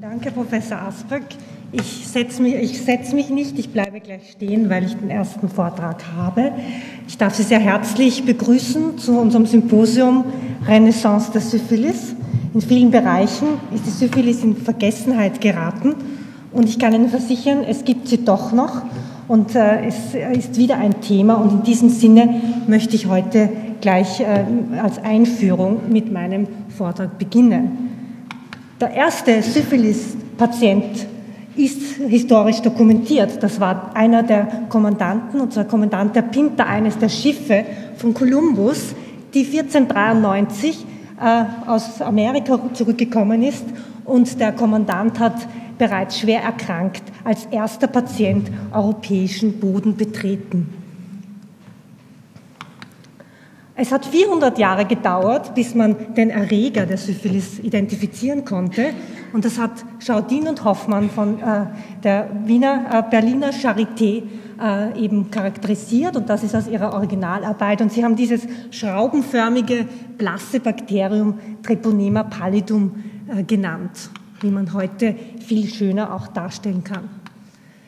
Danke, Professor Asberg. Ich setze mich, setz mich nicht, ich bleibe gleich stehen, weil ich den ersten Vortrag habe. Ich darf Sie sehr herzlich begrüßen zu unserem Symposium Renaissance der Syphilis. In vielen Bereichen ist die Syphilis in Vergessenheit geraten und ich kann Ihnen versichern, es gibt sie doch noch und äh, es ist wieder ein Thema und in diesem Sinne möchte ich heute gleich äh, als Einführung mit meinem Vortrag beginnen. Der erste Syphilis-Patient ist historisch dokumentiert. Das war einer der Kommandanten, und zwar Kommandant der Pinta, eines der Schiffe von Kolumbus, die 1493 äh, aus Amerika zurückgekommen ist und der Kommandant hat bereits schwer erkrankt als erster Patient europäischen Boden betreten. Es hat 400 Jahre gedauert, bis man den Erreger der Syphilis identifizieren konnte. Und das hat Schaudin und Hoffmann von äh, der Wiener, äh, Berliner Charité äh, eben charakterisiert. Und das ist aus ihrer Originalarbeit. Und sie haben dieses schraubenförmige, blasse Bakterium Treponema pallidum äh, genannt, wie man heute viel schöner auch darstellen kann.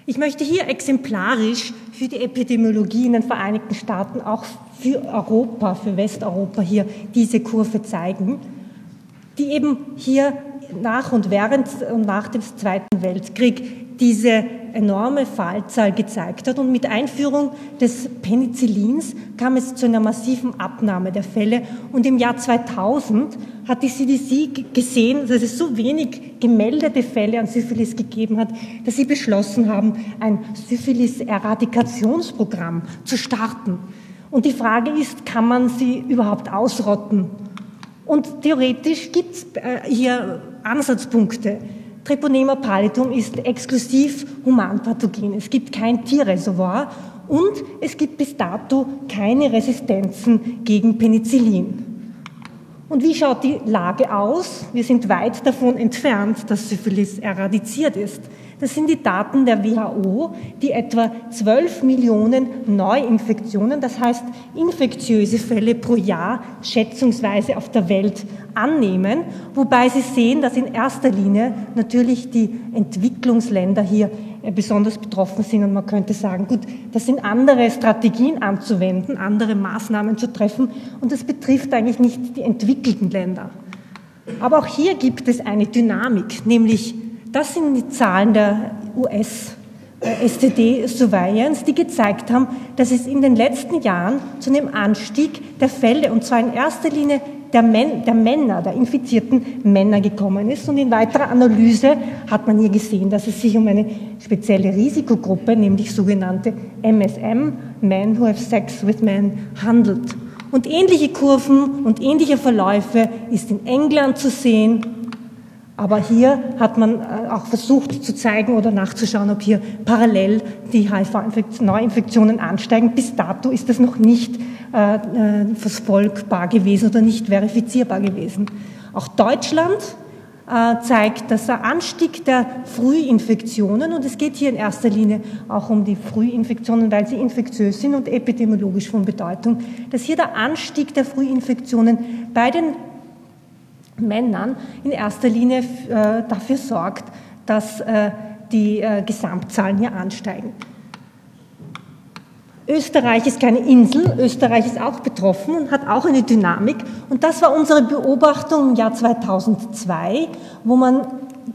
Ich möchte hier exemplarisch für die Epidemiologie in den Vereinigten Staaten auch für Europa, für Westeuropa hier diese Kurve zeigen, die eben hier nach und während und nach dem Zweiten Weltkrieg diese enorme Fallzahl gezeigt hat. Und mit Einführung des Penicillins kam es zu einer massiven Abnahme der Fälle. Und im Jahr 2000 hat die CDC gesehen, dass es so wenig gemeldete Fälle an Syphilis gegeben hat, dass sie beschlossen haben, ein Syphilis-Eradikationsprogramm zu starten. Und die Frage ist, kann man sie überhaupt ausrotten? Und theoretisch gibt es äh, hier Ansatzpunkte. Treponema pallidum ist exklusiv humanpathogen. Es gibt kein Tierreservoir und es gibt bis dato keine Resistenzen gegen Penicillin. Und wie schaut die Lage aus? Wir sind weit davon entfernt, dass Syphilis eradiziert ist. Das sind die Daten der WHO, die etwa 12 Millionen Neuinfektionen, das heißt infektiöse Fälle pro Jahr schätzungsweise auf der Welt annehmen, wobei Sie sehen, dass in erster Linie natürlich die Entwicklungsländer hier besonders betroffen sind und man könnte sagen, gut, das sind andere Strategien anzuwenden, andere Maßnahmen zu treffen und das betrifft eigentlich nicht die entwickelten Länder. Aber auch hier gibt es eine Dynamik, nämlich das sind die Zahlen der US äh, STD Surveillance, die gezeigt haben, dass es in den letzten Jahren zu einem Anstieg der Fälle, und zwar in erster Linie der, Men der Männer, der infizierten Männer gekommen ist. Und in weiterer Analyse hat man hier gesehen, dass es sich um eine spezielle Risikogruppe, nämlich sogenannte MSM, Men Who Have Sex with Men, handelt. Und ähnliche Kurven und ähnliche Verläufe ist in England zu sehen, aber hier hat man äh, auch versucht zu zeigen oder nachzuschauen, ob hier parallel die HIV-Neuinfektionen ansteigen. Bis dato ist das noch nicht verfolgbar gewesen oder nicht verifizierbar gewesen. Auch Deutschland zeigt, dass der Anstieg der Frühinfektionen, und es geht hier in erster Linie auch um die Frühinfektionen, weil sie infektiös sind und epidemiologisch von Bedeutung, dass hier der Anstieg der Frühinfektionen bei den Männern in erster Linie äh, dafür sorgt, dass äh, die äh, Gesamtzahlen hier ansteigen. Österreich ist keine Insel, Österreich ist auch betroffen und hat auch eine Dynamik. Und das war unsere Beobachtung im Jahr 2002, wo man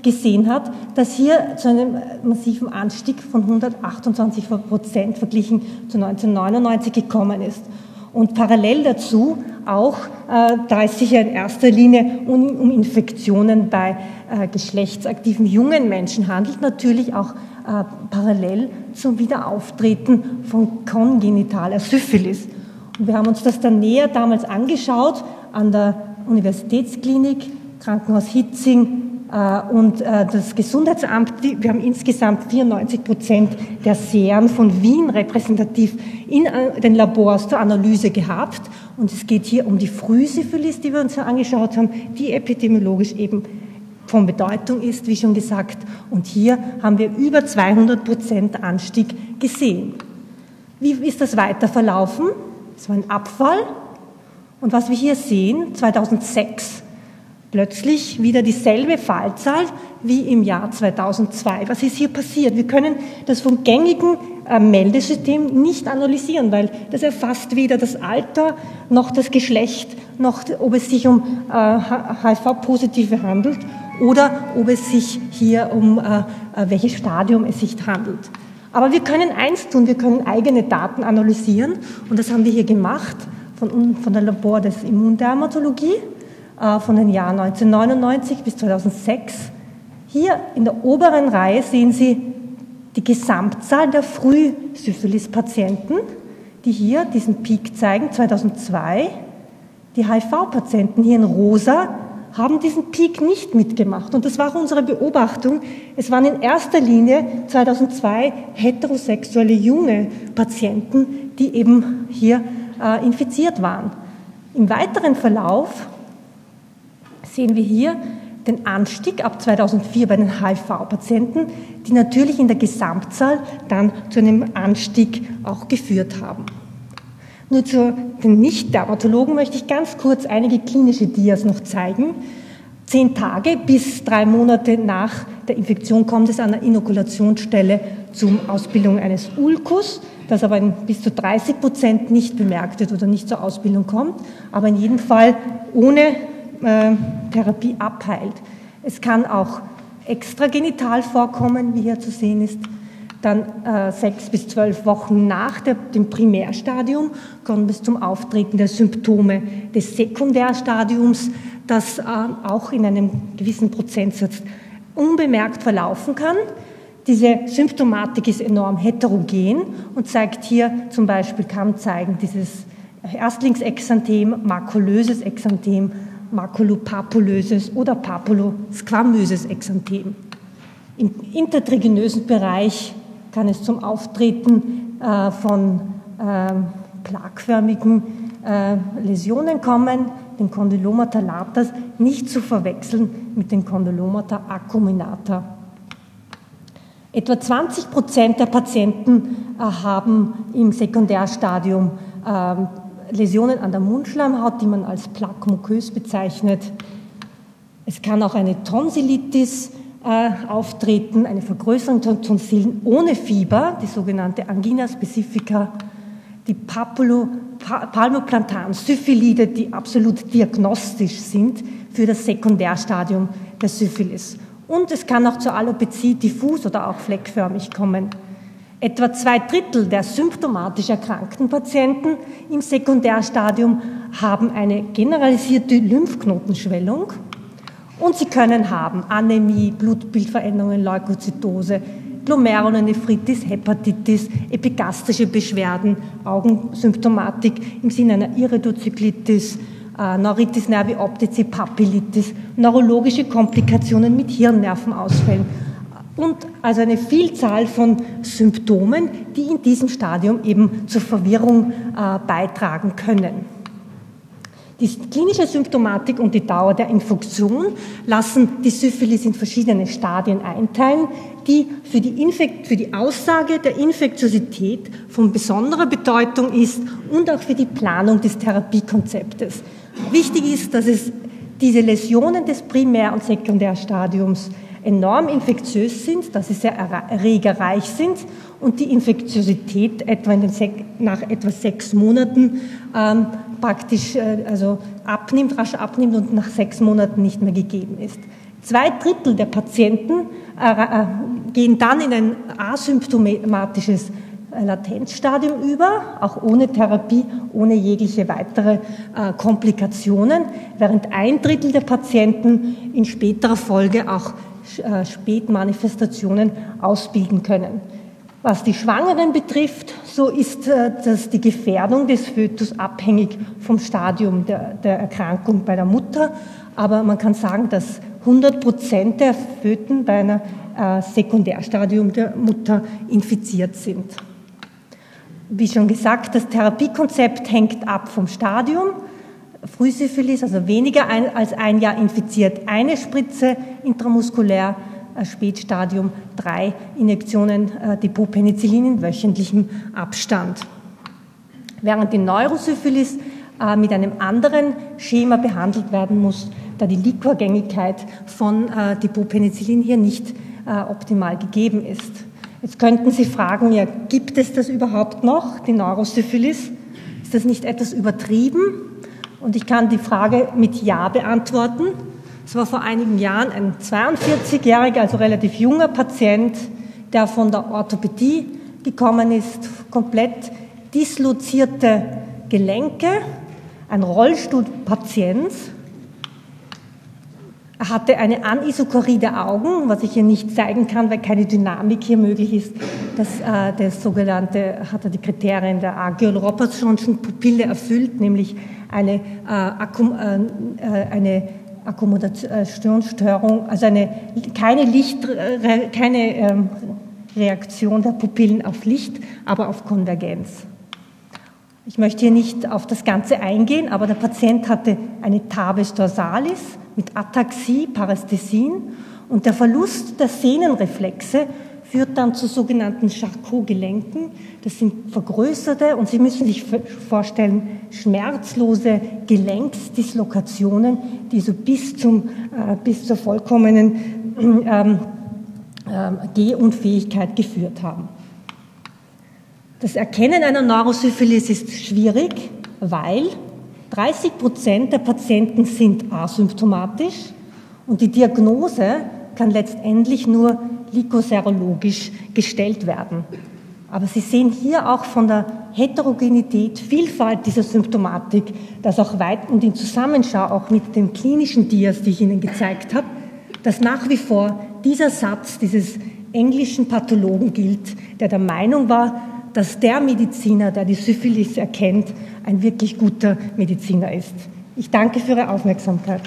gesehen hat, dass hier zu einem massiven Anstieg von 128 Prozent verglichen zu 1999 gekommen ist. Und parallel dazu auch, äh, da es sich ja in erster Linie um, um Infektionen bei äh, geschlechtsaktiven jungen Menschen handelt, natürlich auch parallel zum Wiederauftreten von kongenitaler Syphilis. Und wir haben uns das dann näher damals angeschaut an der Universitätsklinik, Krankenhaus Hitzing, äh, und äh, das Gesundheitsamt, wir haben insgesamt 94 Prozent der Serien von Wien repräsentativ in äh, den Labors zur Analyse gehabt. Und es geht hier um die Frühsyphilis, die wir uns angeschaut haben, die epidemiologisch eben von Bedeutung ist, wie schon gesagt. Und hier haben wir über 200 Prozent Anstieg gesehen. Wie ist das weiter verlaufen? Es war ein Abfall. Und was wir hier sehen, 2006 plötzlich wieder dieselbe Fallzahl, wie im Jahr 2002. Was ist hier passiert? Wir können das vom gängigen äh, Meldesystem nicht analysieren, weil das erfasst weder das Alter noch das Geschlecht, noch ob es sich um HIV-Positive handelt oder ob es sich hier um welches Stadium es sich handelt. Aber wir können eins tun, wir können eigene Daten analysieren und das haben wir hier gemacht von, von der Labor des Immundermatologie äh, von den Jahren 1999 bis 2006. Hier in der oberen Reihe sehen Sie die Gesamtzahl der Frühsyphilis-Patienten, die hier diesen Peak zeigen, 2002. Die HIV-Patienten hier in rosa haben diesen Peak nicht mitgemacht. Und das war unsere Beobachtung. Es waren in erster Linie 2002 heterosexuelle junge Patienten, die eben hier äh, infiziert waren. Im weiteren Verlauf sehen wir hier den Anstieg ab 2004 bei den HIV-Patienten, die natürlich in der Gesamtzahl dann zu einem Anstieg auch geführt haben. Nur zu den Nicht-Dermatologen möchte ich ganz kurz einige klinische Dias noch zeigen. Zehn Tage bis drei Monate nach der Infektion kommt es an der Inokulationsstelle zur Ausbildung eines Ulkus, das aber in bis zu 30 Prozent nicht bemerkt wird oder nicht zur Ausbildung kommt, aber in jedem Fall ohne äh, Therapie abheilt. Es kann auch extragenital vorkommen, wie hier zu sehen ist dann äh, sechs bis zwölf Wochen nach der, dem Primärstadium kommt es zum Auftreten der Symptome des Sekundärstadiums, das äh, auch in einem gewissen Prozentsatz unbemerkt verlaufen kann. Diese Symptomatik ist enorm heterogen und zeigt hier zum Beispiel, kann zeigen dieses Erstlingsexanthem, makulöses Exanthem, makulopapulöses oder papulosquamöses Exanthem. Im intertrigenösen Bereich kann es zum Auftreten äh, von äh, plagförmigen äh, Läsionen kommen, den Condylomata latas, nicht zu verwechseln mit den Condylomata acuminata. Etwa 20 Prozent der Patienten äh, haben im Sekundärstadium ähm, Läsionen an der Mundschleimhaut, die man als Plaque bezeichnet. Es kann auch eine Tonsillitis auftreten, eine Vergrößerung von Tonsillen ohne Fieber, die sogenannte Angina specifica, die Papulo, Palmoplantan Syphilide, die absolut diagnostisch sind für das Sekundärstadium der Syphilis. Und es kann auch zur Alopezie diffus oder auch fleckförmig kommen. Etwa zwei Drittel der symptomatisch erkrankten Patienten im Sekundärstadium haben eine generalisierte Lymphknotenschwellung und sie können haben Anämie, Blutbildveränderungen, Leukozytose, Glomerulonephritis, Hepatitis, epigastrische Beschwerden, Augensymptomatik im Sinne einer Iridozykllitis, äh, Neuritis nervi optici, Papillitis, neurologische Komplikationen mit Hirnnervenausfällen und also eine Vielzahl von Symptomen, die in diesem Stadium eben zur Verwirrung äh, beitragen können. Die klinische Symptomatik und die Dauer der Infektion lassen die Syphilis in verschiedene Stadien einteilen, die für die, Infekt, für die Aussage der Infektiosität von besonderer Bedeutung ist und auch für die Planung des Therapiekonzeptes. Wichtig ist, dass es diese Läsionen des Primär- und Sekundärstadiums enorm infektiös sind, dass sie sehr erregerreich sind und die Infektiosität etwa in den nach etwa sechs Monaten ähm, praktisch äh, also abnimmt, rasch abnimmt und nach sechs Monaten nicht mehr gegeben ist. Zwei Drittel der Patienten äh, äh, gehen dann in ein asymptomatisches Latenzstadium über, auch ohne Therapie, ohne jegliche weitere Komplikationen, während ein Drittel der Patienten in späterer Folge auch Spätmanifestationen ausbilden können. Was die Schwangeren betrifft, so ist äh, dass die Gefährdung des Fötus abhängig vom Stadium der, der Erkrankung bei der Mutter. Aber man kann sagen, dass 100 Prozent der Föten bei einem äh, Sekundärstadium der Mutter infiziert sind. Wie schon gesagt, das Therapiekonzept hängt ab vom Stadium. Frühsyphilis, also weniger als ein Jahr infiziert, eine Spritze intramuskulär, Spätstadium drei Injektionen äh, Depotpenicillin in wöchentlichem Abstand. Während die Neurosyphilis äh, mit einem anderen Schema behandelt werden muss, da die Liquorgängigkeit von äh, Depotpenicillin hier nicht äh, optimal gegeben ist. Jetzt könnten Sie fragen, ja, gibt es das überhaupt noch, die Neurosyphilis? Ist das nicht etwas übertrieben? Und ich kann die Frage mit Ja beantworten. Es war vor einigen Jahren ein 42-jähriger, also relativ junger Patient, der von der Orthopädie gekommen ist, komplett dislozierte Gelenke, ein Rollstuhlpatient. Er hatte eine Anisokorie der Augen, was ich hier nicht zeigen kann, weil keine Dynamik hier möglich ist. Das, äh, das sogenannte, hat er die Kriterien der Argyll-Robertsonschen Pupille erfüllt, nämlich eine, äh, Akkum, äh, äh eine Akkommodationsstörung, also eine, keine, Licht, keine ähm, Reaktion der Pupillen auf Licht, aber auf Konvergenz. Ich möchte hier nicht auf das Ganze eingehen, aber der Patient hatte eine Tabes dorsalis mit Ataxie, Parästhesien und der Verlust der Sehnenreflexe führt dann zu sogenannten Charcot-Gelenken. Das sind vergrößerte und Sie müssen sich vorstellen, schmerzlose Gelenksdislokationen, die so bis, zum, äh, bis zur vollkommenen ähm, äh, Gehunfähigkeit geführt haben. Das Erkennen einer Neurosyphilis ist schwierig, weil 30 Prozent der Patienten sind asymptomatisch und die Diagnose kann letztendlich nur likoserologisch gestellt werden. Aber Sie sehen hier auch von der Heterogenität, Vielfalt dieser Symptomatik, dass auch weit und in Zusammenschau auch mit den klinischen Dias, die ich Ihnen gezeigt habe, dass nach wie vor dieser Satz dieses englischen Pathologen gilt, der der Meinung war, dass der Mediziner, der die Syphilis erkennt, ein wirklich guter Mediziner ist. Ich danke für Ihre Aufmerksamkeit.